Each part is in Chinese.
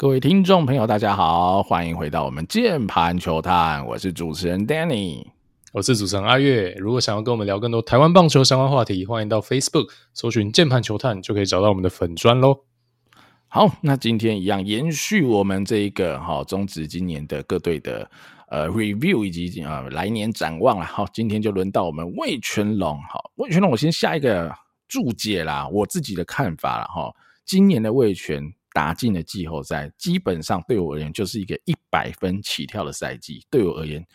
各位听众朋友，大家好，欢迎回到我们键盘球探，我是主持人 Danny，我是主持人阿月。如果想要跟我们聊更多台湾棒球相关话题，欢迎到 Facebook 搜寻键盘球探，就可以找到我们的粉专喽。好，那今天一样延续我们这一个哈中止今年的各队的呃 review 以及呃来年展望了。好，今天就轮到我们魏全龙。好，魏全龙，我先下一个注解啦，我自己的看法了哈。今年的魏全。打进了季后赛，基本上对我而言就是一个一百分起跳的赛季。对我而言，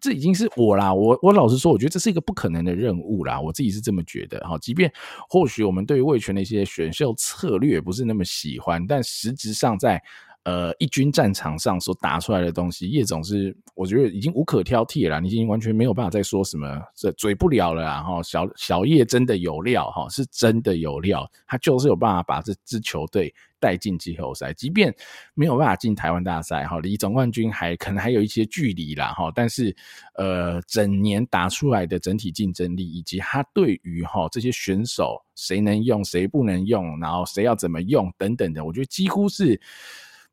这已经是我啦。我我老实说，我觉得这是一个不可能的任务啦。我自己是这么觉得哈。即便或许我们对于味全的一些选秀策略不是那么喜欢，但实质上在。呃，一军战场上所打出来的东西，叶总是我觉得已经无可挑剔了，你已经完全没有办法再说什么这嘴不了了啦哈。小小叶真的有料哈，是真的有料，他就是有办法把这支球队带进季后赛，即便没有办法进台湾大赛哈，离总冠军还可能还有一些距离啦哈。但是呃，整年打出来的整体竞争力，以及他对于哈这些选手谁能用谁不能用，然后谁要怎么用等等的，我觉得几乎是。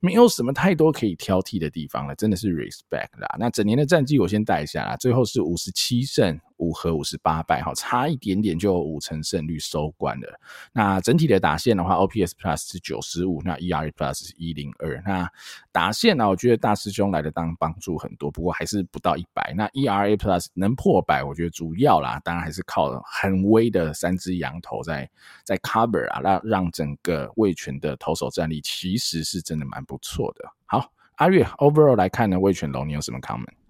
没有什么太多可以挑剔的地方了，真的是 respect 啦。那整年的战绩我先带一下啦，最后是五十七胜。五和五十八败，哈，差一点点就五成胜率收官了。那整体的打线的话，OPS Plus 是九十五，那 ERA Plus 是一零二。那打线呢，我觉得大师兄来的当帮助很多，不过还是不到一百。那 ERA Plus 能破百，我觉得主要啦，当然还是靠很微的三只羊头在在 cover 啊，让让整个味全的投手战力其实是真的蛮不错的。好，阿月 Overall 来看呢，味全龙你有什么 comment？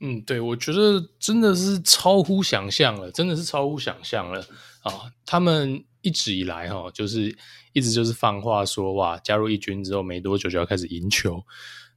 嗯，对，我觉得真的是超乎想象了，真的是超乎想象了啊！他们一直以来哈，就是一直就是放话说哇，加入一军之后没多久就要开始赢球，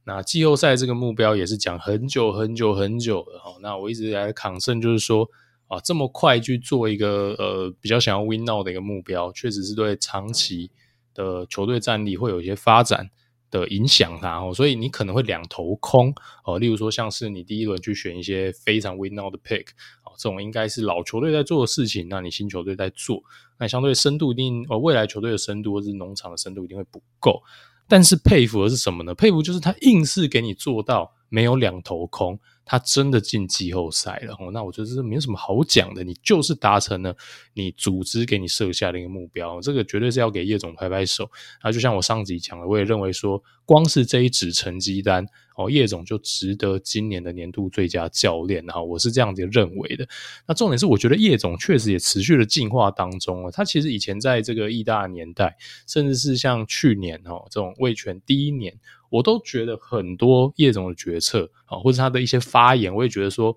那季后赛这个目标也是讲很久很久很久了哈。那我一直来抗胜，就是说啊，这么快去做一个呃比较想要 win now 的一个目标，确实是对长期的球队战力会有一些发展。的影响它哦，所以你可能会两头空哦。例如说，像是你第一轮去选一些非常 win now 的 pick 哦，这种应该是老球队在做的事情，那你新球队在做，那相对深度一定哦，未来球队的深度或是农场的深度一定会不够。但是佩服的是什么呢？佩服就是他硬是给你做到没有两头空。他真的进季后赛了，那我觉得这没有什么好讲的，你就是达成了你组织给你设下的一个目标，这个绝对是要给叶总拍拍手。那就像我上集讲的，我也认为说，光是这一纸成绩单，哦，叶总就值得今年的年度最佳教练，哈，我是这样子认为的。那重点是，我觉得叶总确实也持续的进化当中，他其实以前在这个意大年代，甚至是像去年哦这种味全第一年。我都觉得很多叶总的决策啊，或者他的一些发言，我也觉得说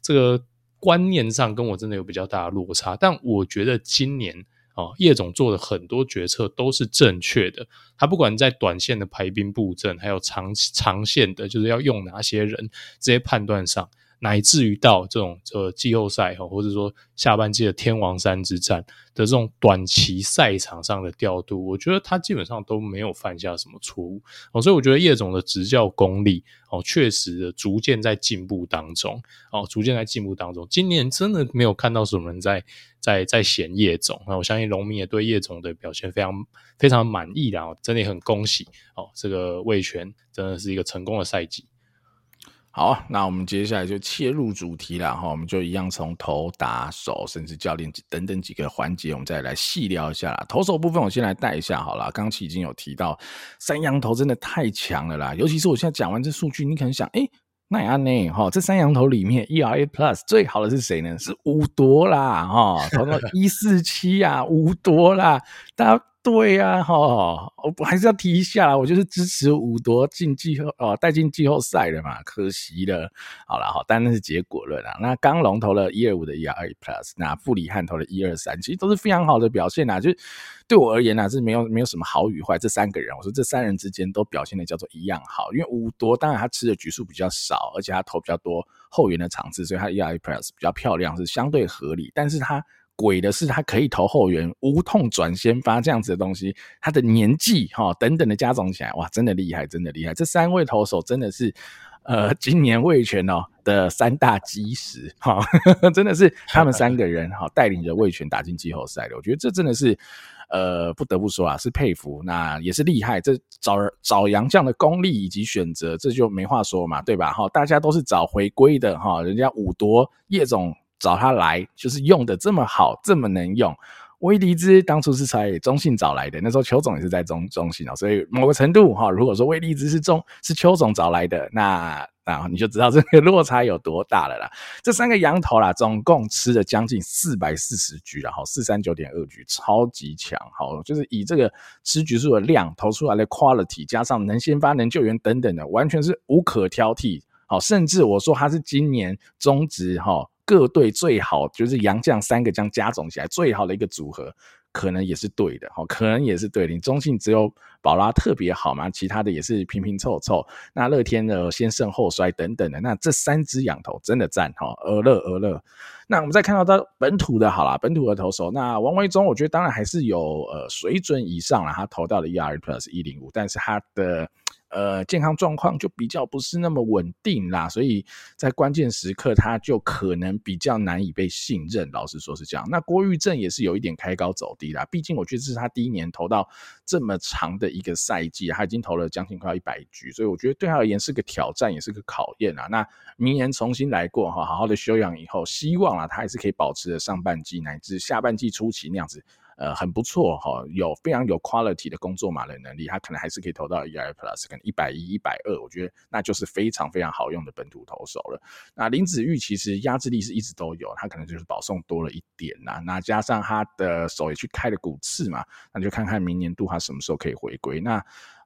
这个观念上跟我真的有比较大的落差。但我觉得今年啊，叶总做的很多决策都是正确的。他不管在短线的排兵布阵，还有长长线的，就是要用哪些人这些判断上。乃至于到这种呃季后赛哈，或者说下半季的天王山之战的这种短期赛场上的调度，我觉得他基本上都没有犯下什么错误哦，所以我觉得叶总的执教功力哦，确实的逐渐在进步当中哦，逐渐在进步当中。今年真的没有看到什么人在在在嫌叶总，那我相信农民也对叶总的表现非常非常满意的哦，真的很恭喜哦，这个味全真的是一个成功的赛季。好，那我们接下来就切入主题了哈，我们就一样从投打手，甚至教练等等几个环节，我们再来细聊一下啦。投手部分，我先来带一下好了。刚刚已经有提到，三羊投真的太强了啦，尤其是我现在讲完这数据，你可能想，哎、欸，那也安呢？哈，这三羊投里面，ERA Plus 最好的是谁呢？是五多啦，哈，投到一四七啊，五多啦，大家。对呀、啊，哈，我还是要提一下啦，我就是支持伍铎进季后哦，带进季后赛的嘛，可惜了。好了，好，但那是结果论啊。那刚龙投了一二五的 ERA Plus，那傅里汉投了一二三，其实都是非常好的表现呐。就是对我而言呢，是没有没有什么好与坏。这三个人，我说这三人之间都表现的叫做一样好。因为伍铎当然他吃的局数比较少，而且他投比较多后援的场次，所以他 ERA Plus 比较漂亮，是相对合理。但是他鬼的是他可以投后援，无痛转先发这样子的东西，他的年纪哈、等等的加总起来，哇，真的厉害，真的厉害！这三位投手真的是，呃，今年味全哦的三大基石哈、哦，真的是他们三个人哈、带领着味全打进季后赛的，我觉得这真的是。呃，不得不说啊，是佩服，那也是厉害。这找找洋将的功力以及选择，这就没话说嘛，对吧？哈，大家都是找回归的哈，人家五夺叶总找他来，就是用的这么好，这么能用。威力兹当初是在中信找来的，那时候邱总也是在中中信哦，所以某个程度哈，如果说威力兹是中是邱总找来的，那那你就知道这个落差有多大了啦。这三个羊头啦，总共吃了将近四百四十局了，哈，四三九点二局，超级强，好，就是以这个吃局数的量投出来的 quality，加上能先发能救援等等的，完全是无可挑剔。好，甚至我说他是今年中职哈。各队最好就是洋将三个将加总起来最好的一个组合，可能也是对的哈，可能也是对的。你中信只有宝拉特别好嘛，其他的也是平平凑凑。那乐天的先胜后衰等等的，那这三支洋投真的赞哈，俄勒俄勒。那我们再看到他本土的好啦，本土的投手，那王维中，我觉得当然还是有呃水准以上啦，他投到了 ERA Plus 一零五，但是他的。呃，健康状况就比较不是那么稳定啦，所以在关键时刻他就可能比较难以被信任。老实说是这样。那郭玉正也是有一点开高走低啦，毕竟我觉得这是他第一年投到这么长的一个赛季，他已经投了将近快要一百局，所以我觉得对他而言是个挑战，也是个考验啊。那明年重新来过哈，好好的休养以后，希望啊他还是可以保持着上半季乃至下半季初期那样子。呃，很不错哈，有非常有 quality 的工作码的能力，他可能还是可以投到 ERA Plus，可能一百一、一百二，我觉得那就是非常非常好用的本土投手了。那林子玉其实压制力是一直都有，他可能就是保送多了一点啦，那加上他的手也去开了骨刺嘛，那就看看明年度他什么时候可以回归。那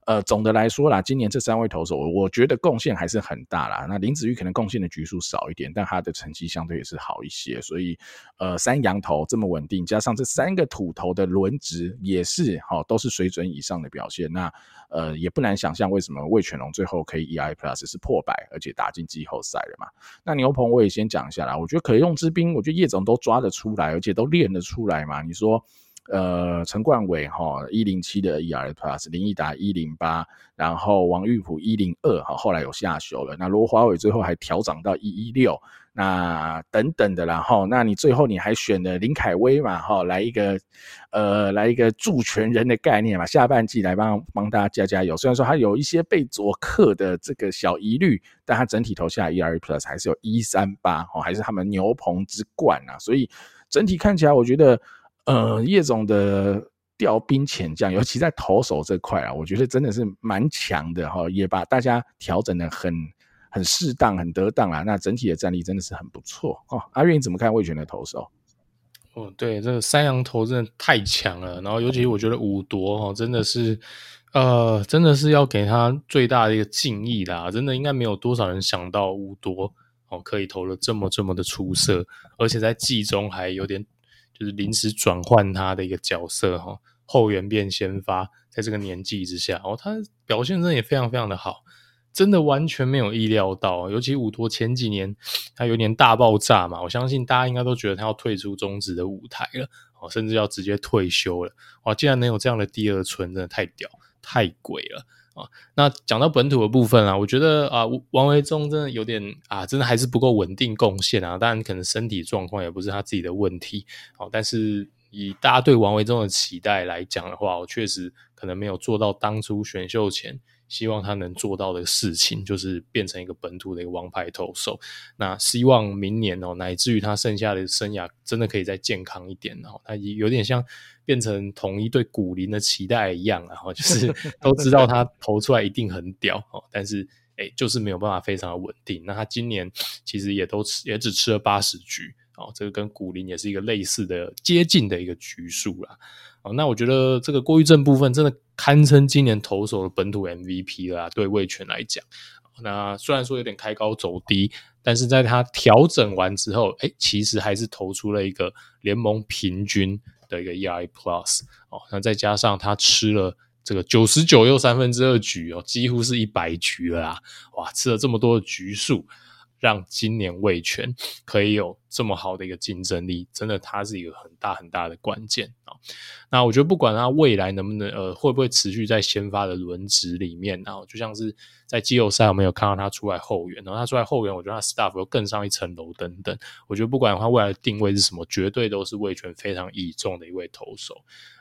呃，总的来说啦，今年这三位投手，我觉得贡献还是很大啦。那林子玉可能贡献的局数少一点，但他的成绩相对也是好一些。所以，呃，三洋投这么稳定，加上这三个土投的轮值也是好，都是水准以上的表现。那呃，也不难想象为什么魏全龙最后可以 E I Plus 是破百，而且打进季后赛了嘛。那牛棚我也先讲一下啦，我觉得可用之兵，我觉得叶总都抓得出来，而且都练得出来嘛。你说。呃，陈冠伟哈一零七的 ERA Plus，林奕达一零八，然后王玉普一零二哈，后来有下修了。那罗华伟最后还调涨到一一六，那等等的，然后那你最后你还选了林凯威嘛哈，来一个呃来一个助拳人的概念嘛，下半季来帮帮大家加加油。虽然说他有一些被左克的这个小疑虑，但他整体投下 ERA Plus 还是有一三八哦，还是他们牛棚之冠啊。所以整体看起来，我觉得。呃，叶总的调兵遣将，尤其在投手这块啊，我觉得真的是蛮强的哈，也把大家调整的很很适当、很得当啊。那整体的战力真的是很不错哦。阿运你怎么看魏全的投手？哦，对，这个三洋投真的太强了。然后尤其我觉得五夺哈，真的是呃，真的是要给他最大的一个敬意啦。真的应该没有多少人想到五夺哦，可以投得这么这么的出色，而且在季中还有点。就是临时转换他的一个角色哈，后援变先发，在这个年纪之下，哦，他表现真的也非常非常的好，真的完全没有意料到，尤其五托前几年他有点大爆炸嘛，我相信大家应该都觉得他要退出中职的舞台了，哦，甚至要直接退休了，哇，竟然能有这样的第二春，真的太屌，太鬼了。那讲到本土的部分啊，我觉得啊，王维忠真的有点啊，真的还是不够稳定贡献啊。当然，可能身体状况也不是他自己的问题。好，但是以大家对王维忠的期待来讲的话，我确实可能没有做到当初选秀前。希望他能做到的事情，就是变成一个本土的一个王牌投手。那希望明年哦，乃至于他剩下的生涯，真的可以再健康一点哦。他有点像变成统一对古林的期待一样，然后就是都知道他投出来一定很屌哦，但是诶，就是没有办法非常的稳定。那他今年其实也都吃，也只吃了八十局哦，这个跟古林也是一个类似的接近的一个局数啦。哦，那我觉得这个郭玉正部分真的堪称今年投手的本土 MVP 了啊，对味全来讲。那虽然说有点开高走低，但是在他调整完之后，诶，其实还是投出了一个联盟平均的一个 ERA Plus 哦。那再加上他吃了这个九十九又三分之二局哦，几乎是一百局了啊！哇，吃了这么多的局数。让今年味全可以有这么好的一个竞争力，真的它是一个很大很大的关键啊。那我觉得不管它未来能不能呃会不会持续在先发的轮值里面，然后就像是在季后赛我们有看到他出来后援，然后他出来后援，我觉得他 staff 又更上一层楼等等。我觉得不管他未来的定位是什么，绝对都是味全非常倚重的一位投手。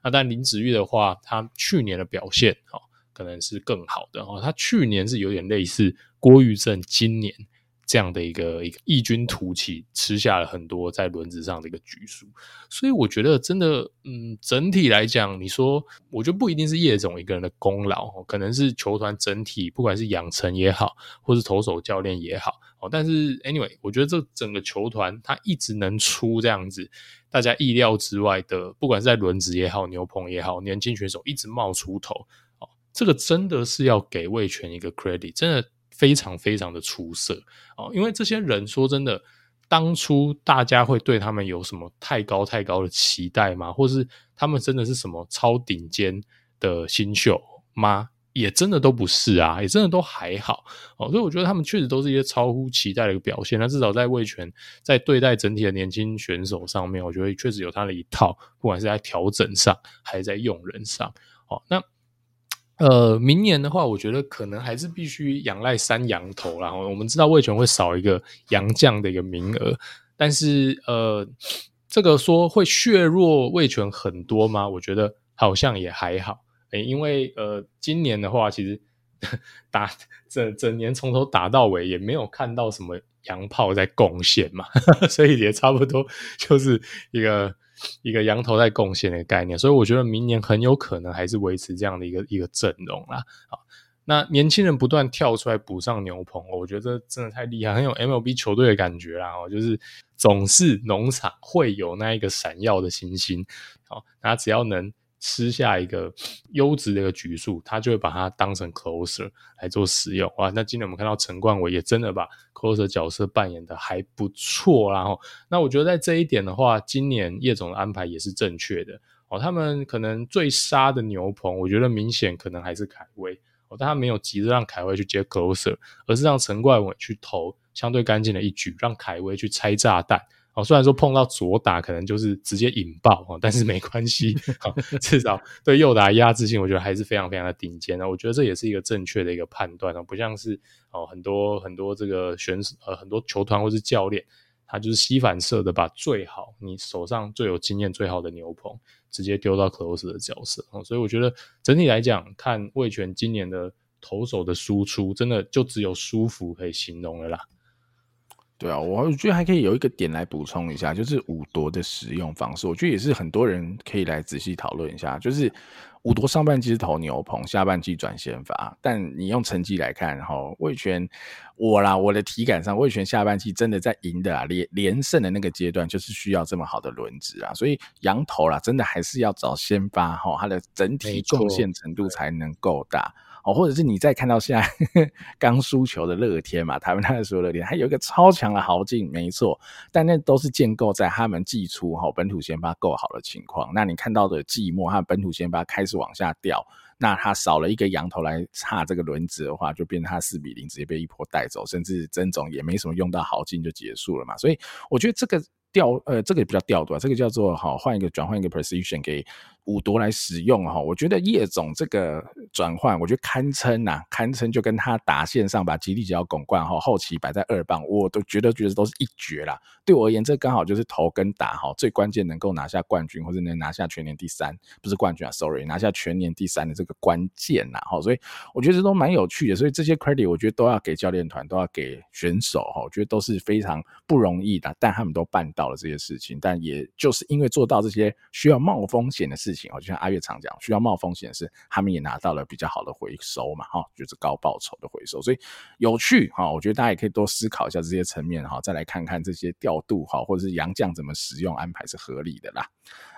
那但林子玉的话，他去年的表现哈可能是更好的哦，他去年是有点类似郭玉正今年。这样的一个一个异军突起，吃下了很多在轮子上的一个局数，所以我觉得真的，嗯，整体来讲，你说，我觉得不一定是叶总一个人的功劳，可能是球团整体，不管是养成也好，或是投手教练也好，哦，但是 anyway，我觉得这整个球团他一直能出这样子大家意料之外的，不管是在轮子也好，牛棚也好，年轻选手一直冒出头，哦，这个真的是要给味全一个 credit，真的。非常非常的出色哦，因为这些人说真的，当初大家会对他们有什么太高太高的期待吗？或是他们真的是什么超顶尖的新秀吗？也真的都不是啊，也真的都还好哦。所以我觉得他们确实都是一些超乎期待的一个表现。那至少在味全在对待整体的年轻选手上面，我觉得确实有他的一套，不管是在调整上还是在用人上哦。那。呃，明年的话，我觉得可能还是必须仰赖三羊头啦。我们知道味全会少一个杨将的一个名额，但是呃，这个说会削弱味全很多吗？我觉得好像也还好。诶，因为呃，今年的话，其实 打整整年从头打到尾，也没有看到什么洋炮在贡献嘛，所以也差不多就是一个。一个羊头在贡献的概念，所以我觉得明年很有可能还是维持这样的一个一个阵容啦。好，那年轻人不断跳出来补上牛棚，我觉得真的太厉害，很有 MLB 球队的感觉啦。哦，就是总是农场会有那一个闪耀的星星。好，那只要能。吃下一个优质的一个局数，他就会把它当成 closer 来做使用。哇，那今天我们看到陈冠伟也真的把 closer 角色扮演的还不错，然后那我觉得在这一点的话，今年叶总的安排也是正确的哦。他们可能最杀的牛棚，我觉得明显可能还是凯威哦，但他没有急着让凯威去接 closer，而是让陈冠伟去投相对干净的一局，让凯威去拆炸弹。哦，虽然说碰到左打可能就是直接引爆啊，但是没关系，至少对右打压制性，我觉得还是非常非常的顶尖的。我觉得这也是一个正确的一个判断，不像是哦很多很多这个选手呃很多球团或是教练，他就是吸反射的把最好你手上最有经验最好的牛棚直接丢到 close 的角色。所以我觉得整体来讲，看味全今年的投手的输出，真的就只有舒服可以形容了啦。对啊，我觉得还可以有一个点来补充一下，就是五夺的使用方式，我觉得也是很多人可以来仔细讨论一下。就是五夺上半季是投牛棚，下半季转先发，但你用成绩来看，然后魏权我啦，我的体感上，魏权下半季真的在赢的啊，连连胜的那个阶段，就是需要这么好的轮值啊，所以洋投啦，真的还是要找先发哈，它的整体贡献程度才能够大。哦，或者是你再看到现在 刚输球的乐天嘛，台湾那时候乐天还有一个超强的豪进，没错，但那都是建构在他们季初哈本土先发够好的情况。那你看到的季末，他本土先发开始往下掉，那他少了一个羊头来插这个轮子的话，就变成他四比零直接被一波带走，甚至曾总也没什么用到豪进就结束了嘛。所以我觉得这个调呃这个也比较调度啊，这个叫做好换一个转换一个 position 给。五夺来使用哈，我觉得叶总这个转换，我觉得堪称呐，堪称就跟他打线上把吉利只要拱冠哈，后期摆在二棒，我都觉得觉得都是一绝啦。对我而言，这刚好就是投跟打哈，最关键能够拿下冠军或者能拿下全年第三，不是冠军啊，sorry，拿下全年第三的这个关键呐哈，所以我觉得这都蛮有趣的，所以这些 credit 我觉得都要给教练团，都要给选手哈，我觉得都是非常不容易的，但他们都办到了这些事情，但也就是因为做到这些需要冒风险的事情。就像阿月常讲，需要冒风险是他们也拿到了比较好的回收嘛，哈，就是高报酬的回收，所以有趣哈。我觉得大家也可以多思考一下这些层面哈，再来看看这些调度哈，或者是杨将怎么使用安排是合理的啦。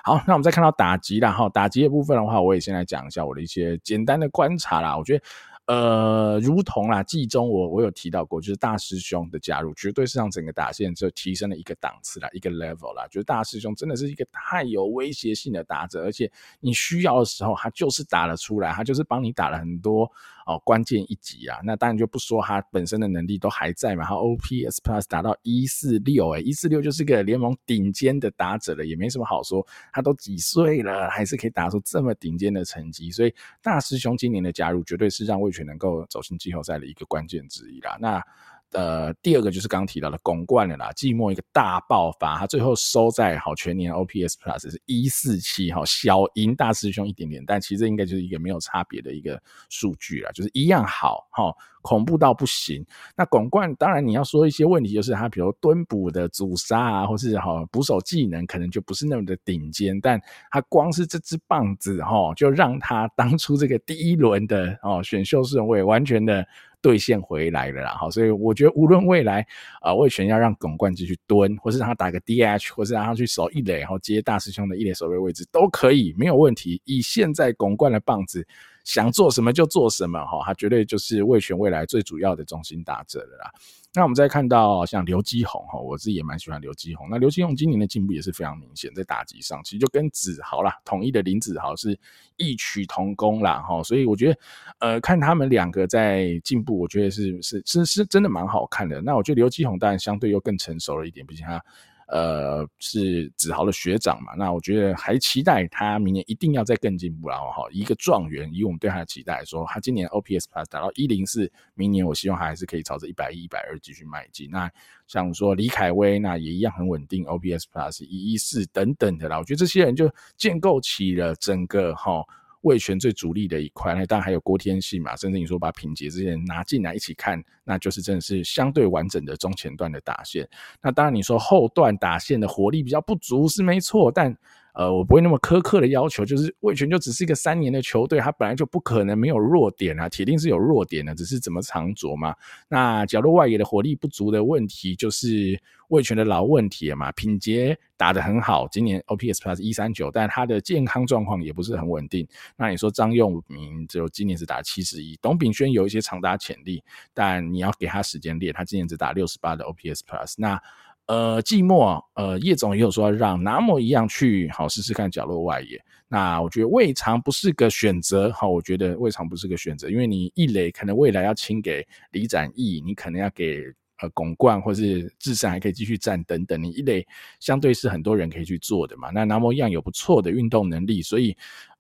好，那我们再看到打击啦哈，打击的部分的话，我也先来讲一下我的一些简单的观察啦。我觉得。呃，如同啦，季中我我有提到过，就是大师兄的加入，绝对是让整个打线就提升了一个档次啦，一个 level 啦。就是大师兄真的是一个太有威胁性的打者，而且你需要的时候，他就是打了出来，他就是帮你打了很多哦关键一集啊。那当然就不说他本身的能力都还在嘛，他 OPS Plus 达到一四六，哎，一四六就是个联盟顶尖的打者了，也没什么好说。他都几岁了，还是可以打出这么顶尖的成绩，所以大师兄今年的加入，绝对是让味能够走进季后赛的一个关键之一啦。那呃，第二个就是刚刚提到的巩冠了啦，季末一个大爆发，他最后收在好全年 OPS Plus 是一四七，哈，小赢大师兄一点点，但其实应该就是一个没有差别的一个数据啦，就是一样好，哈，恐怖到不行。那巩冠当然你要说一些问题，就是他比如蹲捕的阻杀啊，或是哈捕手技能可能就不是那么的顶尖，但他光是这支棒子哈，就让他当初这个第一轮的哦选秀顺位完全的。兑现回来了啦，好，所以我觉得无论未来啊，魏权要让巩冠继续蹲，或是让他打个 DH，或是让他去守一垒，然后接大师兄的一垒守备位置都可以，没有问题。以现在巩冠的棒子，想做什么就做什么，哈，他绝对就是味全未来最主要的中心打者了啦。那我们再看到像刘基宏哈，我自己也蛮喜欢刘基宏。那刘基宏今年的进步也是非常明显，在打击上，其实就跟子豪啦，统一的林子豪是异曲同工啦哈。所以我觉得，呃，看他们两个在进步，我觉得是是是是真的蛮好看的。那我觉得刘基宏当然相对又更成熟了一点，毕竟他。呃，是子豪的学长嘛？那我觉得还期待他明年一定要再更进步，然后哈，一个状元，以我们对他的期待说，他今年 OPS Plus 达到一零四，明年我希望他还是可以朝着一百一、一百二继续迈进。那像说李凯威，那也一样很稳定，OPS Plus 一一四等等的啦。我觉得这些人就建构起了整个哈。味全最主力的一块，那当然还有郭天信嘛，甚至你说把品杰这些人拿进来一起看，那就是真的是相对完整的中前段的打线。那当然你说后段打线的活力比较不足是没错，但。呃，我不会那么苛刻的要求，就是味全就只是一个三年的球队，他本来就不可能没有弱点啊，铁定是有弱点的，只是怎么藏拙嘛。那角落外野的火力不足的问题，就是味全的老问题了嘛。品杰打得很好，今年 OPS Plus 一三九，但他的健康状况也不是很稳定。那你说张佑明只有今年只打七十一，董炳轩有一些长打潜力，但你要给他时间练，他今年只打六十八的 OPS Plus，那。呃，季末，呃，叶总也有说让拿摩一样去好试试看角落外野。那我觉得未尝不是个选择，好，我觉得未尝不是个选择，因为你一垒可能未来要清给李展毅，你可能要给呃巩冠或是智胜还可以继续战等等，你一垒相对是很多人可以去做的嘛。那拿摩一样有不错的运动能力，所以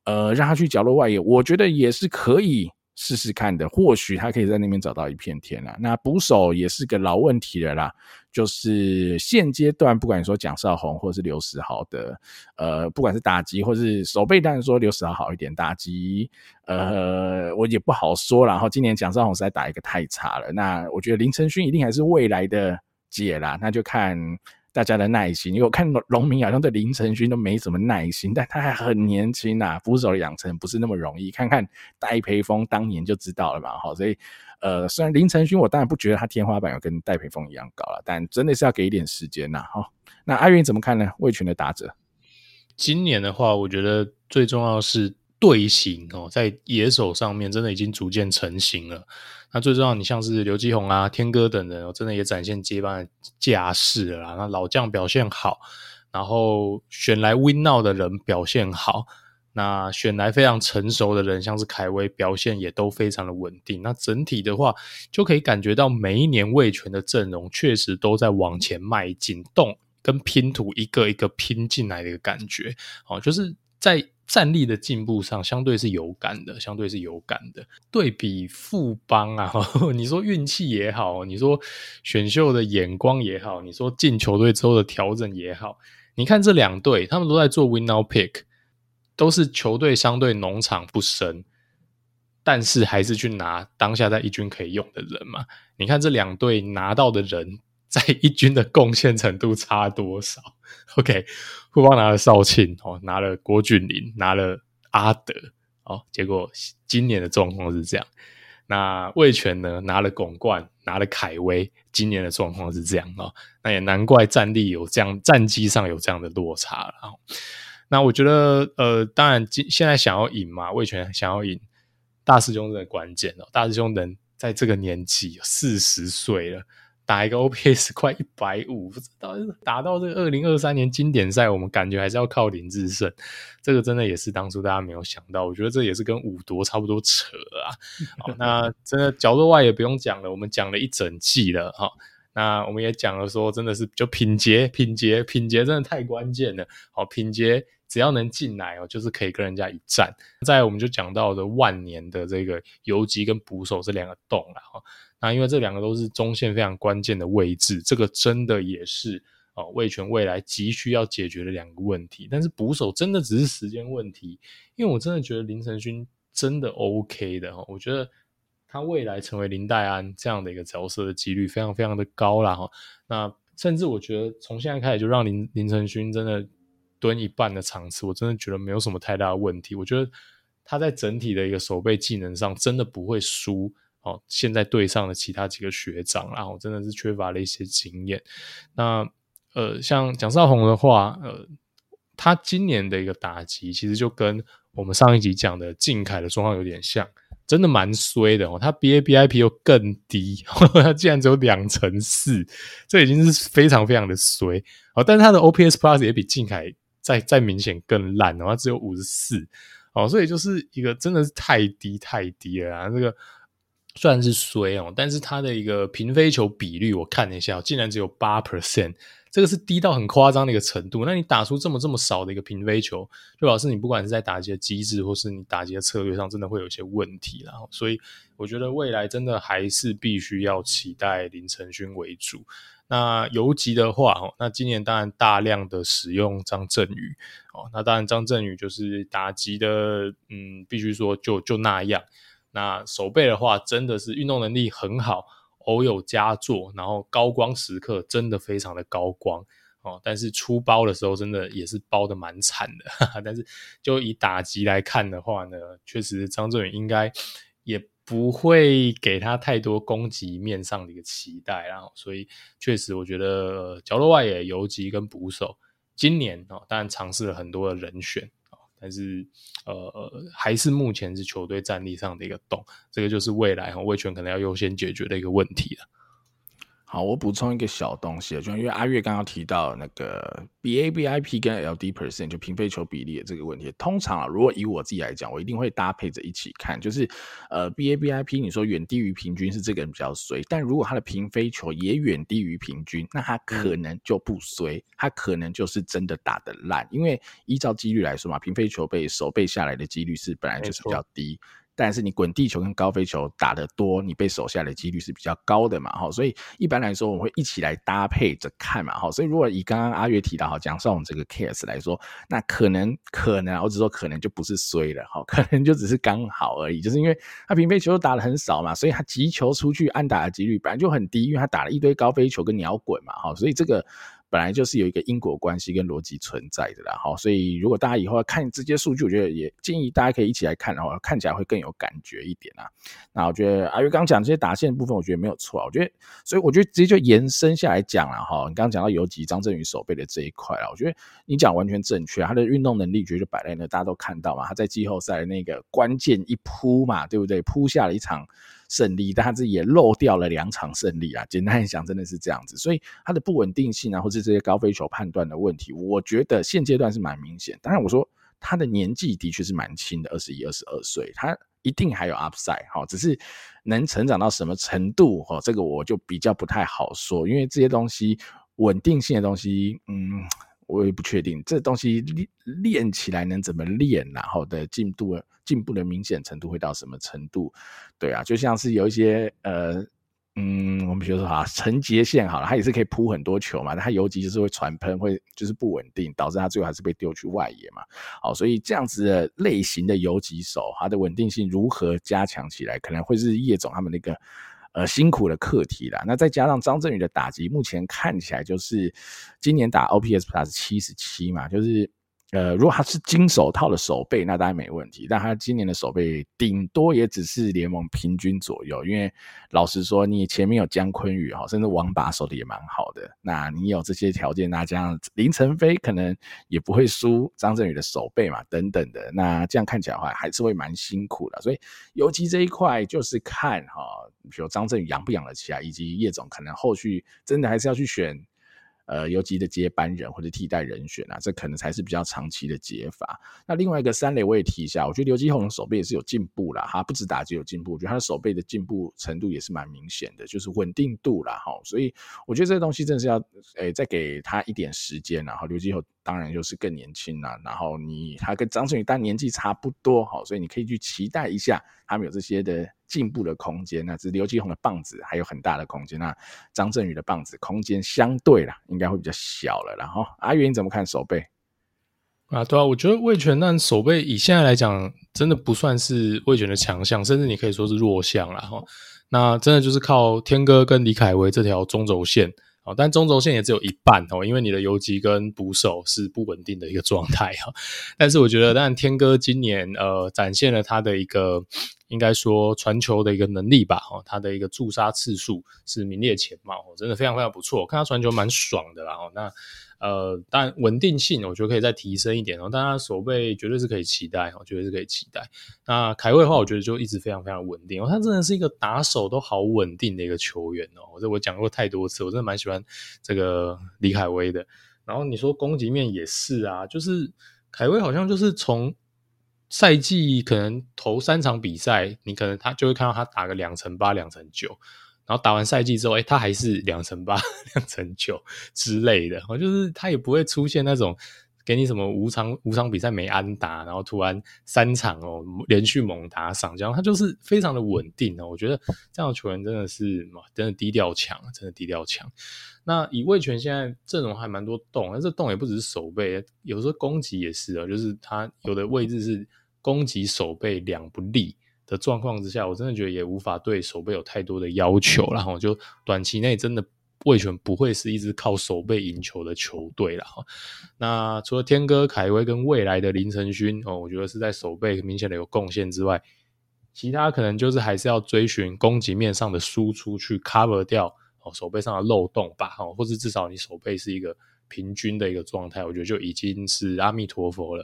呃让他去角落外野，我觉得也是可以。试试看的，或许他可以在那边找到一片天啦。那捕手也是个老问题了啦，就是现阶段不管你说蒋少鸿或是刘时豪的，呃，不管是打击或是守备，当然说刘时豪好一点，打击，呃，我也不好说。然后今年蒋少鸿实在打一个太差了，那我觉得林承勋一定还是未来的解啦，那就看。大家的耐心，因为我看农民好像对林承勋都没什么耐心，但他还很年轻呐、啊，捕手的养成不是那么容易。看看戴培峰当年就知道了嘛，哈，所以呃，虽然林承勋我当然不觉得他天花板有跟戴培峰一样高了，但真的是要给一点时间呐，哈。那阿云怎么看呢？魏群的打者，今年的话，我觉得最重要是。队形哦，在野手上面真的已经逐渐成型了。那最重要，你像是刘基宏啊、天哥等人，真的也展现接班的架势了啦。那老将表现好，然后选来 win now 的人表现好，那选来非常成熟的人，像是凯威表现也都非常的稳定。那整体的话，就可以感觉到每一年魏权的阵容确实都在往前迈进，动跟拼图一个一个拼进来的一个感觉。哦，就是在。战力的进步上，相对是有感的，相对是有感的。对比富邦啊，你说运气也好，你说选秀的眼光也好，你说进球队之后的调整也好，你看这两队，他们都在做 win now pick，都是球队相对农场不深，但是还是去拿当下在一军可以用的人嘛。你看这两队拿到的人。在一军的贡献程度差多少？OK，富邦拿了少庆哦，拿了郭俊麟，拿了阿德哦，结果今年的状况是这样。那魏权呢，拿了巩冠，拿了凯威，今年的状况是这样哦。那也难怪战力有这样，战绩上有这样的落差了。那我觉得，呃，当然今现在想要赢嘛，魏权想要赢。大师兄真的关键哦，大师兄能在这个年纪四十岁了。打一个 OPS 快一百五，不知道打到这个二零二三年经典赛，我们感觉还是要靠林志胜，这个真的也是当初大家没有想到。我觉得这也是跟五夺差不多扯啊。好，那真的角落外也不用讲了，我们讲了一整季了哈。那我们也讲了说，真的是就品捷，品捷，品捷真的太关键了。好，品捷只要能进来哦，就是可以跟人家一战。再来我们就讲到的万年的这个游击跟捕手这两个洞了哈。那因为这两个都是中线非常关键的位置，这个真的也是哦味全未来急需要解决的两个问题。但是捕手真的只是时间问题，因为我真的觉得林承勋真的 OK 的哈，我觉得他未来成为林黛安这样的一个角色的几率非常非常的高啦哈。那甚至我觉得从现在开始就让林林承勋真的蹲一半的场次，我真的觉得没有什么太大的问题。我觉得他在整体的一个守备技能上真的不会输。哦，现在队上的其他几个学长，然后真的是缺乏了一些经验。那呃，像蒋少宏的话，呃，他今年的一个打击，其实就跟我们上一集讲的靖凯的状况有点像，真的蛮衰的哦。他 BABIP 又更低，呵 呵他竟然只有两成四，这已经是非常非常的衰。哦，但是他的 OPS Plus 也比靖凯再再明显更烂哦，他只有五十四。哦，所以就是一个真的是太低太低了啊，这个。虽然是衰哦，但是他的一个平飞球比率我看了一下，竟然只有八 percent，这个是低到很夸张的一个程度。那你打出这么这么少的一个平飞球，就表示你不管是在打击的机制，或是你打击的策略上，真的会有一些问题。然后，所以我觉得未来真的还是必须要期待林承勋为主。那游击的话，哦，那今年当然大量的使用张振宇哦，那当然张振宇就是打击的，嗯，必须说就就那样。那守备的话，真的是运动能力很好，偶有佳作，然后高光时刻真的非常的高光哦。但是出包的时候，真的也是包的蛮惨的哈哈。但是就以打击来看的话呢，确实张振宇应该也不会给他太多攻击面上的一个期待，然后所以确实我觉得角落外野游击跟捕手今年哦，当然尝试了很多的人选。但是，呃，还是目前是球队战力上的一个洞，这个就是未来哈卫权可能要优先解决的一个问题了。好，我补充一个小东西，就因为阿月刚刚提到那个 BABIP 跟 LD percent 就平飞球比例的这个问题。通常啊，如果以我自己来讲，我一定会搭配着一起看，就是呃 BABIP 你说远低于平均是这个人比较衰，但如果他的平飞球也远低于平均，那他可能就不衰，他可能就是真的打得烂，因为依照几率来说嘛，平飞球被守备下来的几率是本来就是比较低。但是你滚地球跟高飞球打得多，你被守下的几率是比较高的嘛，哈，所以一般来说我们会一起来搭配着看嘛，哈，所以如果以刚刚阿月提到哈蒋少宏这个 case 来说，那可能可能，我只说可能就不是衰了，哈，可能就只是刚好而已，就是因为他平飞球打得很少嘛，所以他击球出去安打的几率本来就很低，因为他打了一堆高飞球跟鸟滚嘛，哈，所以这个。本来就是有一个因果关系跟逻辑存在的啦，哈，所以如果大家以后要看这些数据，我觉得也建议大家可以一起来看，然后看起来会更有感觉一点啊。那我觉得阿月刚讲这些打线的部分，我觉得没有错啊。我觉得，所以我觉得直接就延伸下来讲了哈。你刚刚讲到游击张振宇守备的这一块啊，我觉得你讲完全正确，他的运动能力绝对摆在那，大家都看到嘛。他在季后赛那个关键一扑嘛，对不对？扑下了一场。胜利，但他自己也漏掉了两场胜利啊！简单来讲，真的是这样子，所以他的不稳定性啊，或是这些高飞球判断的问题，我觉得现阶段是蛮明显。当然，我说他的年纪的确是蛮轻的，二十一、二十二岁，他一定还有 upside 哈，只是能成长到什么程度哈，这个我就比较不太好说，因为这些东西稳定性的东西，嗯。我也不确定这东西练起来能怎么练，然后的进度进步的明显程度会到什么程度？对啊，就像是有一些呃嗯，我们比如说哈陈杰宪好了，他也是可以扑很多球嘛，但他游击就是会传喷，会就是不稳定，导致他最后还是被丢去外野嘛。好，所以这样子的类型的游击手，他的稳定性如何加强起来，可能会是叶总他们那个。呃，辛苦的课题啦。那再加上张振宇的打击，目前看起来就是今年打 OPS Plus 七十七嘛，就是呃，如果他是金手套的手背，那当然没问题。但他今年的手背顶多也只是联盟平均左右。因为老实说，你前面有江坤宇哈，甚至王拔守的也蛮好的。那你有这些条件，那这样林晨飞可能也不会输张振宇的手背嘛，等等的。那这样看起来的话，还是会蛮辛苦的。所以游击这一块就是看哈，比如张振宇养不养得起来，以及叶总可能后续真的还是要去选。呃，游击的接班人或者替代人选啊，这可能才是比较长期的解法。那另外一个三垒我也提一下，我觉得刘基宏的手背也是有进步啦，哈，不止打击有进步，我觉得他的手背的进步程度也是蛮明显的，就是稳定度啦，哈。所以我觉得这个东西真的是要，诶、再给他一点时间，然后刘基宏当然就是更年轻了，然后你他跟张振宇但年纪差不多，哈，所以你可以去期待一下他们有这些的。进步的空间，那只是刘继红的棒子还有很大的空间。那张振宇的棒子空间相对啦，应该会比较小了。然后阿元你怎么看手背？啊，对啊，我觉得魏全那手背以现在来讲，真的不算是魏全的强项，甚至你可以说是弱项了哈。那真的就是靠天哥跟李凯威这条中轴线。但中轴线也只有一半哦，因为你的游击跟捕手是不稳定的一个状态哈。但是我觉得，但天哥今年呃展现了他的一个应该说传球的一个能力吧，哈，他的一个驻杀次数是名列前茅，真的非常非常不错。看他传球蛮爽的啦哦，那。呃，但稳定性我觉得可以再提升一点哦。但他守备绝对是可以期待哦，绝对是可以期待。那凯威的话，我觉得就一直非常非常稳定哦。他真的是一个打手都好稳定的一个球员哦。这我讲过太多次，我真的蛮喜欢这个李凯威的。然后你说攻击面也是啊，就是凯威好像就是从赛季可能头三场比赛，你可能他就会看到他打个两成八、两成九。然后打完赛季之后，哎，他还是两成八、两成九之类的，就是他也不会出现那种给你什么五场五场比赛没安打，然后突然三场哦连续猛打赏，这样他就是非常的稳定哦。我觉得这样的球员真的是真的低调强，真的低调强。那以味全现在阵容还蛮多洞，但这洞也不只是守备，有时候攻击也是啊，就是他有的位置是攻击守备两不利。的状况之下，我真的觉得也无法对手背有太多的要求，然后就短期内真的味全不会是一支靠手背赢球的球队了哈。那除了天哥凯威跟未来的林承勋哦，我觉得是在手背明显的有贡献之外，其他可能就是还是要追寻攻击面上的输出去 cover 掉哦守备上的漏洞吧，哈，或者至少你手背是一个平均的一个状态，我觉得就已经是阿弥陀佛了。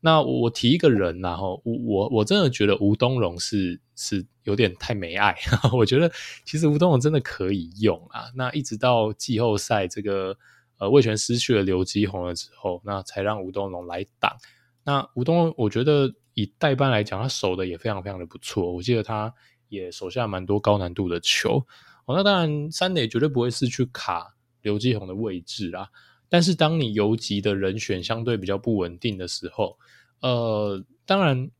那我提一个人，然后我我我真的觉得吴东荣是是有点太没爱。我觉得其实吴东荣真的可以用啊。那一直到季后赛这个呃味全失去了刘基宏了之后，那才让吴东荣来挡。那吴东融我觉得以代班来讲，他守的也非常非常的不错。我记得他也手下蛮多高难度的球。哦，那当然三垒绝对不会是去卡刘基宏的位置啦。但是当你游击的人选相对比较不稳定的时候，呃，当然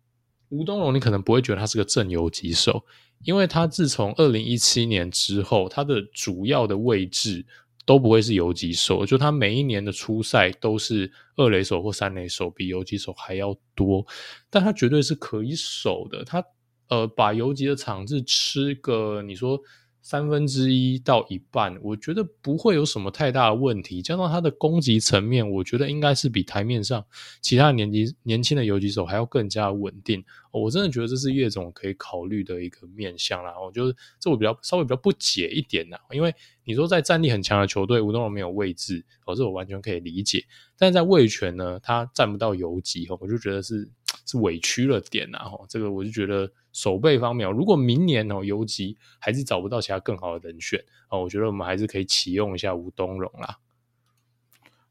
吴东融你可能不会觉得他是个正游击手，因为他自从二零一七年之后，他的主要的位置都不会是游击手，就他每一年的初赛都是二垒手或三垒手，比游击手还要多，但他绝对是可以守的，他呃把游击的场子吃个你说。三分之一到一半，我觉得不会有什么太大的问题。加上他的攻击层面，我觉得应该是比台面上其他年纪年轻的游击手还要更加稳定。我真的觉得这是叶总可以考虑的一个面向啦。我就是这我比较稍微比较不解一点啦，因为你说在战力很强的球队，吴东融没有位置，哦，这我完全可以理解。但在味全呢，他占不到游击，我就觉得是是委屈了点呐。哈，这个我就觉得。守备方面，如果明年哦游击还是找不到其他更好的人选哦，我觉得我们还是可以启用一下吴东荣啦。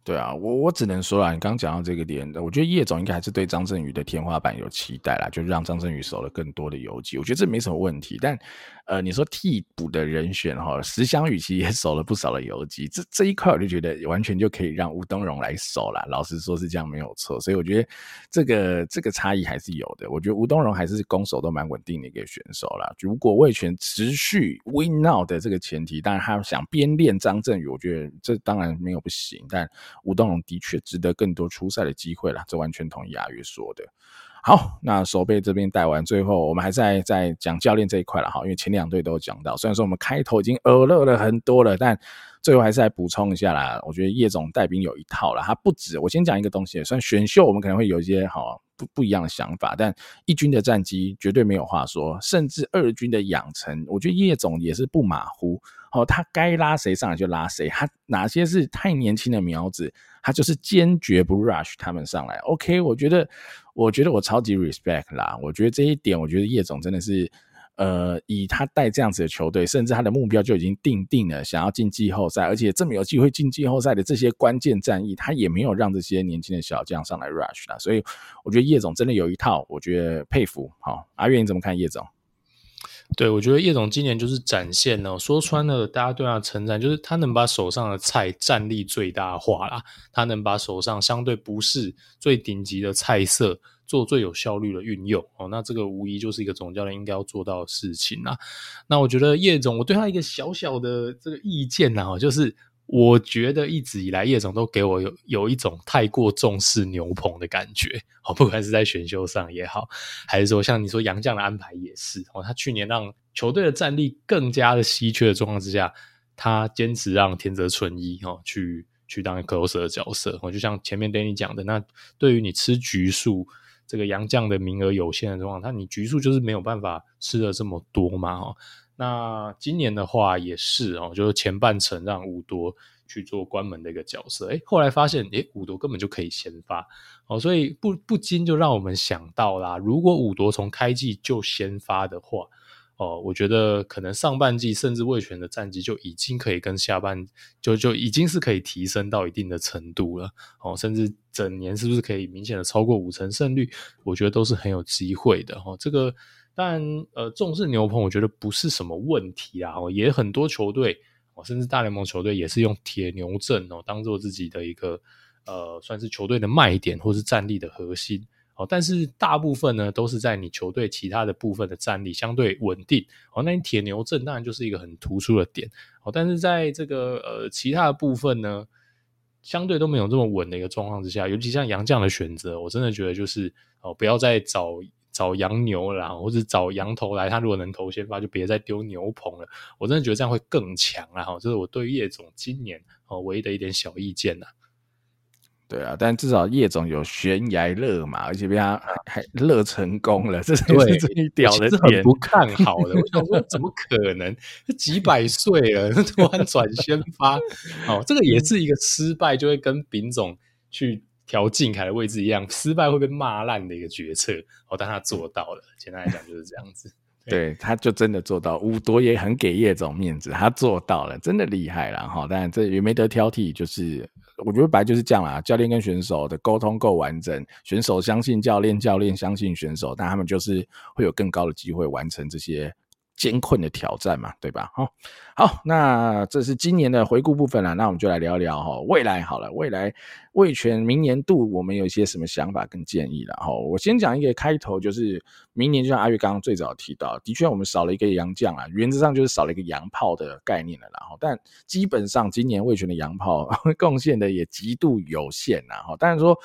对啊，我我只能说啊，你刚讲到这个点，我觉得叶总应该还是对张振宇的天花板有期待啦，就让张振宇守了更多的游击，我觉得这没什么问题。但呃，你说替补的人选哈，石翔宇其实也守了不少的游击，这这一块我就觉得完全就可以让吴东荣来守啦。老实说是这样没有错，所以我觉得这个这个差异还是有的。我觉得吴东荣还是攻守都蛮稳定的一个选手啦。如果魏全持续 win now 的这个前提，当然他想边练张振宇，我觉得这当然没有不行，但。吴东荣的确值得更多出赛的机会啦，这完全同意阿月说的。好，那守备这边带完，最后我们还是在在讲教练这一块了哈，因为前两队都有讲到，虽然说我们开头已经耳乐了很多了，但最后还是来补充一下啦。我觉得叶总带兵有一套了，他不止我先讲一个东西，虽然选秀我们可能会有一些好不不一样的想法，但一军的战绩绝对没有话说，甚至二军的养成，我觉得叶总也是不马虎。哦，他该拉谁上来就拉谁，他哪些是太年轻的苗子，他就是坚决不 rush 他们上来。OK，我觉得，我觉得我超级 respect 啦。我觉得这一点，我觉得叶总真的是，呃，以他带这样子的球队，甚至他的目标就已经定定了，想要进季后赛，而且这么有机会进季后赛的这些关键战役，他也没有让这些年轻的小将上来 rush 啦。所以我觉得叶总真的有一套，我觉得佩服。好，阿月你怎么看叶总？对，我觉得叶总今年就是展现了，说穿了，大家对他的称赞就是他能把手上的菜战力最大化啦，他能把手上相对不是最顶级的菜色做最有效率的运用哦，那这个无疑就是一个总教练应该要做到的事情啦。那我觉得叶总，我对他一个小小的这个意见呢，就是。我觉得一直以来叶总都给我有有一种太过重视牛棚的感觉，哦，不管是在选秀上也好，还是说像你说杨将的安排也是，哦，他去年让球队的战力更加的稀缺的状况之下，他坚持让田泽纯一哦去去当 closer 的角色，哦，就像前面 Danny 讲的，那对于你吃局数，这个杨将的名额有限的状况，那你局数就是没有办法吃的这么多嘛，哦。那今年的话也是哦，就是前半程让伍铎去做关门的一个角色，诶，后来发现，诶，伍铎根本就可以先发。哦，所以不不禁就让我们想到啦，如果伍铎从开季就先发的话，哦，我觉得可能上半季甚至味全的战绩就已经可以跟下半就就已经是可以提升到一定的程度了。哦，甚至整年是不是可以明显的超过五成胜率，我觉得都是很有机会的。哦，这个。但呃，重视牛棚，我觉得不是什么问题啊。也很多球队哦，甚至大联盟球队也是用铁牛阵哦，当做自己的一个呃，算是球队的卖点或是战力的核心哦。但是大部分呢，都是在你球队其他的部分的战力相对稳定哦。那你铁牛阵当然就是一个很突出的点哦。但是在这个呃其他的部分呢，相对都没有这么稳的一个状况之下，尤其像杨将的选择，我真的觉得就是哦，不要再找。找羊牛啦，或者找羊头来，他如果能投先发，就别再丢牛棚了。我真的觉得这样会更强啊！哈，这是我对叶总今年哦唯一的一点小意见呐。对啊，但至少叶总有悬崖勒马，而且被他还勒成功了，这是对最屌的点。是很不看好的，我想说怎么可能？几百岁了，突然转先发，哦，这个也是一个失败就会跟丙总去。调静凯的位置一样，失败会被骂烂的一个决策哦，但他做到了。简单来讲就是这样子，对，他就真的做到。伍铎也很给叶总面子，他做到了，真的厉害了哈。但这也没得挑剔，就是我觉得本来就是这样啦。教练跟选手的沟通够完整，选手相信教练，教练相信选手，但他们就是会有更高的机会完成这些。艰困的挑战嘛，对吧？好，好，那这是今年的回顾部分了，那我们就来聊聊哈未来好了，未来味全明年度我们有一些什么想法跟建议了哈。我先讲一个开头，就是明年就像阿月刚刚最早提到，的确我们少了一个洋将啊，原则上就是少了一个洋炮的概念了，然后但基本上今年味全的洋炮 贡献的也极度有限呐，哈，当然说。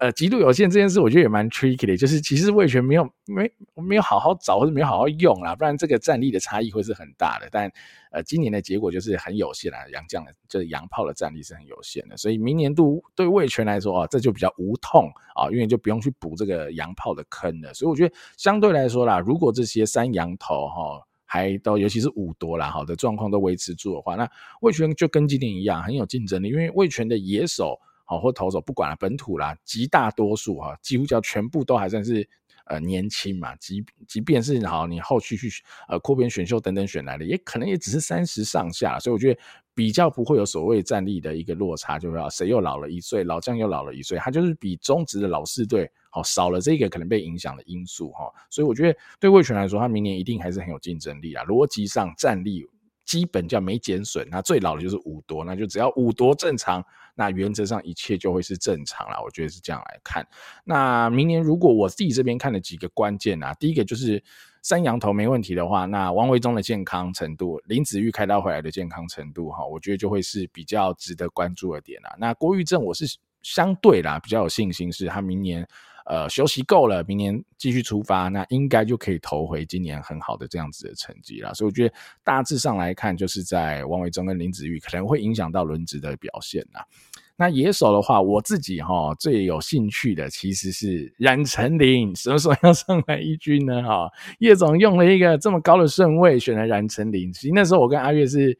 呃，极度有限这件事，我觉得也蛮 tricky 的，就是其实味全没有没没有好好找或者没有好好用啦，不然这个战力的差异会是很大的。但呃，今年的结果就是很有限啦，洋将的就是洋炮的战力是很有限的，所以明年度对味全来说啊，这就比较无痛啊，因为就不用去补这个洋炮的坑了。所以我觉得相对来说啦，如果这些三洋头哈还都尤其是五多啦好的状况都维持住的话，那味全就跟今年一样很有竞争力，因为味全的野手。好，或投手不管了，本土啦，极大多数哈，几乎叫全部都还算是呃年轻嘛，即即便是好你后续去呃扩编选秀等等选来的，也可能也只是三十上下，所以我觉得比较不会有所谓战力的一个落差，就是谁又老了一岁，老将又老了一岁，他就是比中职的老四队好少了这个可能被影响的因素哈，所以我觉得对魏权来说，他明年一定还是很有竞争力啊，逻辑上战力。基本叫没减损，那最老的就是五多，那就只要五多正常，那原则上一切就会是正常了。我觉得是这样来看。那明年如果我自己这边看的几个关键啊，第一个就是三羊头没问题的话，那王维忠的健康程度，林子玉开刀回来的健康程度，哈，我觉得就会是比较值得关注的点啊。那郭玉正我是相对啦比较有信心，是他明年。呃休息够了，明年继续出发，那应该就可以投回今年很好的这样子的成绩了。所以我觉得大致上来看，就是在王伟忠跟林子玉可能会影响到轮值的表现啦。那野手的话，我自己哈最有兴趣的其实是冉成林，什么时候要上来一军呢？哈，叶总用了一个这么高的顺位选了冉成林，其实那时候我跟阿月是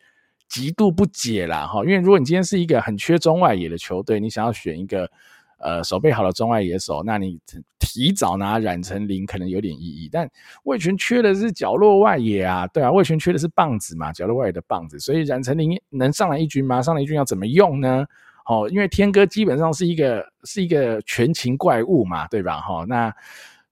极度不解啦哈，因为如果你今天是一个很缺中外野的球队，你想要选一个呃守备好的中外野手，那你提早拿冉成林可能有点意义，但魏全缺的是角落外野啊，对啊，魏全缺的是棒子嘛，角落外野的棒子，所以冉成林能上来一军吗？上来一军要怎么用呢？哦，因为天哥基本上是一个是一个全勤怪物嘛，对吧？哈，那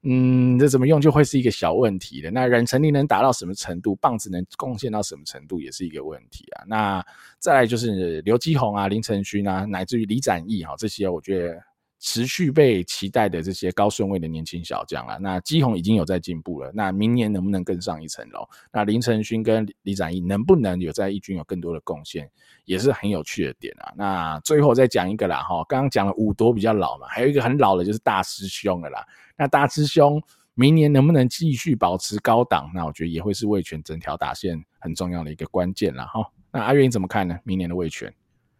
嗯，这怎么用就会是一个小问题的。那冉成林能达到什么程度，棒子能贡献到什么程度，也是一个问题啊。那再来就是刘基宏啊、林承勋啊，乃至于李展毅哈，这些我觉得。持续被期待的这些高顺位的年轻小将了，那基宏已经有在进步了，那明年能不能更上一层楼？那林承勋跟李展毅能不能有在一军有更多的贡献，也是很有趣的点啊。那最后再讲一个啦，哈，刚刚讲了五夺比较老嘛，还有一个很老的就是大师兄了啦。那大师兄明年能不能继续保持高档？那我觉得也会是味全整条打线很重要的一个关键了哈。那阿月你怎么看呢？明年的味全？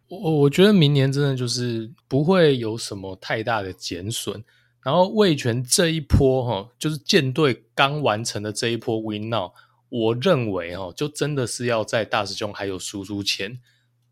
我我觉得明年真的就是不会有什么太大的减损，然后味全这一波哈，就是舰队刚完成的这一波 win now，我认为哈，就真的是要在大师兄还有输出前，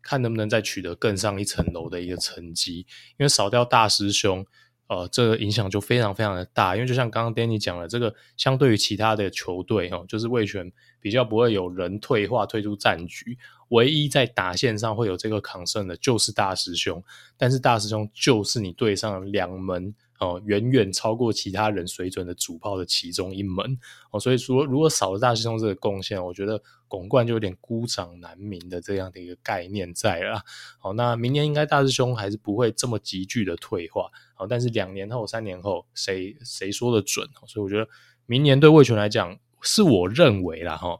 看能不能再取得更上一层楼的一个成绩，因为少掉大师兄。呃，这个影响就非常非常的大，因为就像刚刚 Danny 讲了，这个相对于其他的球队哈，就是味全比较不会有人退化退出战局，唯一在打线上会有这个抗胜的就是大师兄，但是大师兄就是你对上两门。哦，远远超过其他人水准的主炮的其中一门哦，所以说如果少了大师兄这个贡献，我觉得巩冠就有点孤掌难鸣的这样的一个概念在了。好，那明年应该大师兄还是不会这么急剧的退化，好，但是两年后、三年后，谁谁说的准？所以我觉得明年对魏权来讲，是我认为啦哈，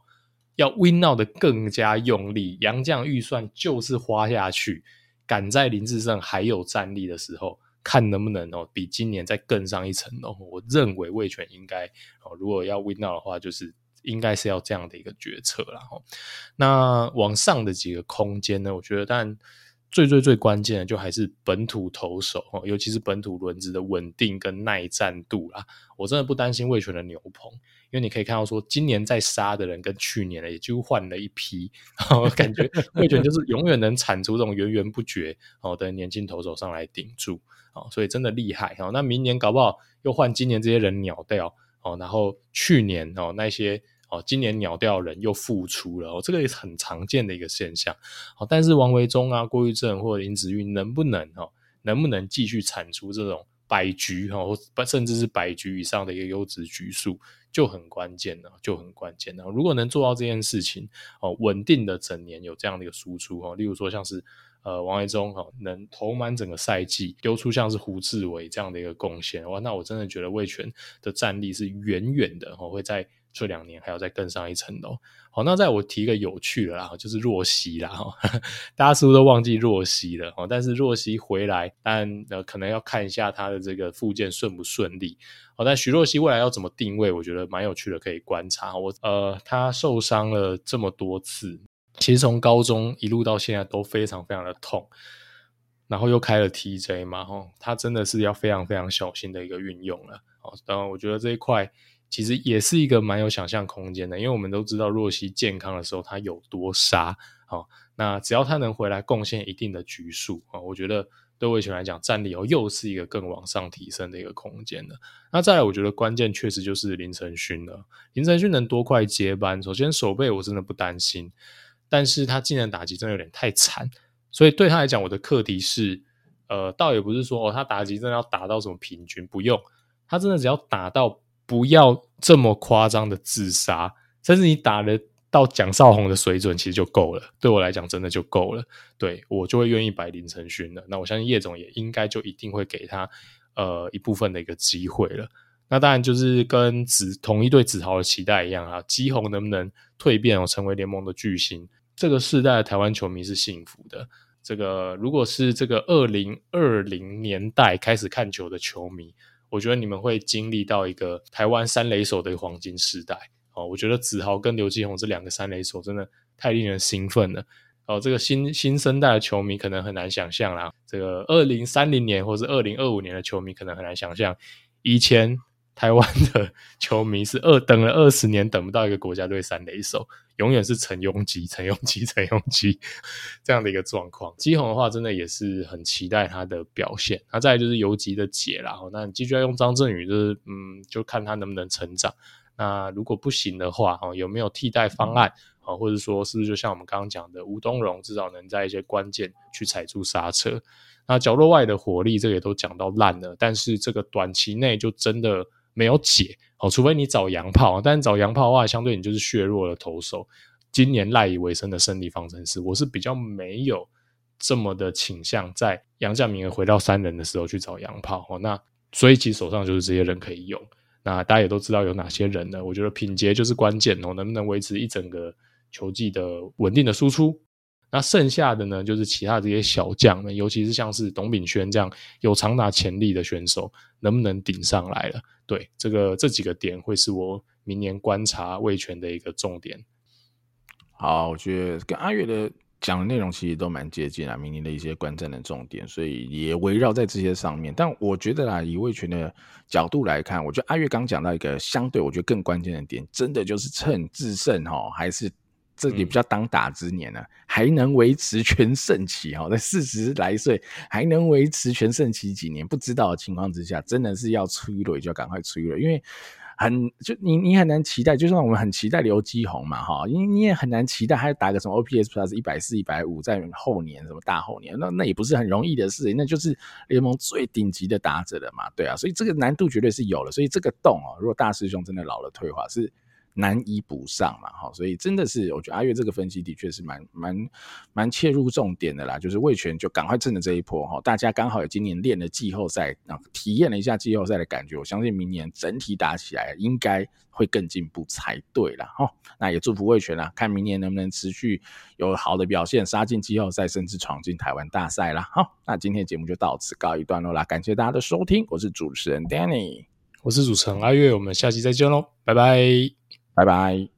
要 win now 的更加用力，杨将预算就是花下去，赶在林志胜还有战力的时候。看能不能哦，比今年再更上一层楼。我认为味权应该哦，如果要 win now 的话，就是应该是要这样的一个决策了哈。那往上的几个空间呢？我觉得，但最最最关键的就还是本土投手，尤其是本土轮值的稳定跟耐战度啦。我真的不担心味权的牛棚。因为你可以看到，说今年在杀的人跟去年呢，也几乎换了一批，我感觉 味全就是永远能产出这种源源不绝哦的年轻投手上来顶住哦，所以真的厉害哦。那明年搞不好又换今年这些人鸟掉哦，然后去年哦那些哦今年鸟掉的人又复出了哦，这个也是很常见的一个现象哦。但是王维忠啊、郭玉正或者林子玉能不能哦，能不能继续产出这种百局哈，或甚至是百局以上的一个优质局数？就很关键了，就很关键了。如果能做到这件事情哦，稳定的整年有这样的一个输出哦，例如说像是呃王维忠，哦，能投满整个赛季，丢出像是胡志伟这样的一个贡献哇，那我真的觉得魏全的战力是远远的哦，会在。这两年还要再更上一层楼。好，那再我提一个有趣的啦，就是若曦啦，大家是不是都忘记若曦了？但是若曦回来，但呃可能要看一下他的这个复健顺不顺利。好，但徐若曦未来要怎么定位，我觉得蛮有趣的，可以观察。我呃，他受伤了这么多次，其实从高中一路到现在都非常非常的痛，然后又开了 TJ 嘛，哈，他真的是要非常非常小心的一个运用了。好，当然我觉得这一块。其实也是一个蛮有想象空间的，因为我们都知道若曦健康的时候他有多杀，好，那只要他能回来贡献一定的局数啊，我觉得对味全来讲战力哦又是一个更往上提升的一个空间了。那再来，我觉得关键确实就是林承勋了。林承勋能多快接班？首先守备我真的不担心，但是他技能打击真的有点太惨，所以对他来讲，我的课题是，呃，倒也不是说哦他打击真的要打到什么平均，不用，他真的只要打到。不要这么夸张的自杀，甚至你打得到蒋少鸿的水准，其实就够了。对我来讲，真的就够了。对，我就会愿意摆林承勋了。那我相信叶总也应该就一定会给他呃一部分的一个机会了。那当然就是跟子同一对子豪的期待一样啊，基鸿能不能蜕变哦，成为联盟的巨星？这个世代的台湾球迷是幸福的。这个如果是这个二零二零年代开始看球的球迷。我觉得你们会经历到一个台湾三雷手的黄金时代哦。我觉得子豪跟刘继宏这两个三雷手真的太令人兴奋了哦。这个新新生代的球迷可能很难想象啦，这个二零三零年或是二零二五年的球迷可能很难想象以前。台湾的球迷是二等了二十年，等不到一个国家队三垒手，永远是陈庸基、陈庸基、陈庸基这样的一个状况。基宏的话，真的也是很期待他的表现。那再来就是游击的解啦，那你继续要用张振宇，就是嗯，就看他能不能成长。那如果不行的话，哦，有没有替代方案啊？或者说，是不是就像我们刚刚讲的，吴东荣至少能在一些关键去踩住刹车？那角落外的火力，这个也都讲到烂了。但是这个短期内就真的。没有解哦，除非你找洋炮，但找洋炮的话，相对你就是削弱了投手。今年赖以为生的胜利方程式，我是比较没有这么的倾向，在杨将名额回到三人的时候去找洋炮哦。那所以其实手上就是这些人可以用。那大家也都知道有哪些人呢？我觉得品杰就是关键哦，能不能维持一整个球季的稳定的输出？那剩下的呢，就是其他这些小将们，尤其是像是董秉轩这样有长打潜力的选手，能不能顶上来了？对，这个这几个点会是我明年观察味全的一个重点。好，我觉得跟阿月的讲的内容其实都蛮接近啊，明年的一些观战的重点，所以也围绕在这些上面。但我觉得啦，以味全的角度来看，我觉得阿月刚讲到一个相对我觉得更关键的点，真的就是趁制胜哈，还是。这也比较当打之年呢、啊，嗯、还能维持全盛期哈，在四十来岁还能维持全盛期几年？不知道的情况之下，真的是要催了就要赶快催了，因为很就你你很难期待，就算我们很期待刘基宏嘛哈，因为你也很难期待他打个什么 OPS Plus 一百四一百五，在后年什么大后年，那那也不是很容易的事，那就是联盟最顶级的打者了嘛，对啊，所以这个难度绝对是有了，所以这个洞哦，如果大师兄真的老了退化是。难以补上嘛，哈，所以真的是，我觉得阿月这个分析的确是蛮蛮蛮切入重点的啦，就是味全就赶快趁着这一波哈，大家刚好有今年练了季后赛啊，体验了一下季后赛的感觉，我相信明年整体打起来应该会更进步才对啦。哈。那也祝福味全啦，看明年能不能持续有好的表现，杀进季后赛，甚至闯进台湾大赛啦。好，那今天节目就到此告一段落啦，感谢大家的收听，我是主持人 Danny，我是主持人阿月，我们下期再见喽，拜拜。拜拜。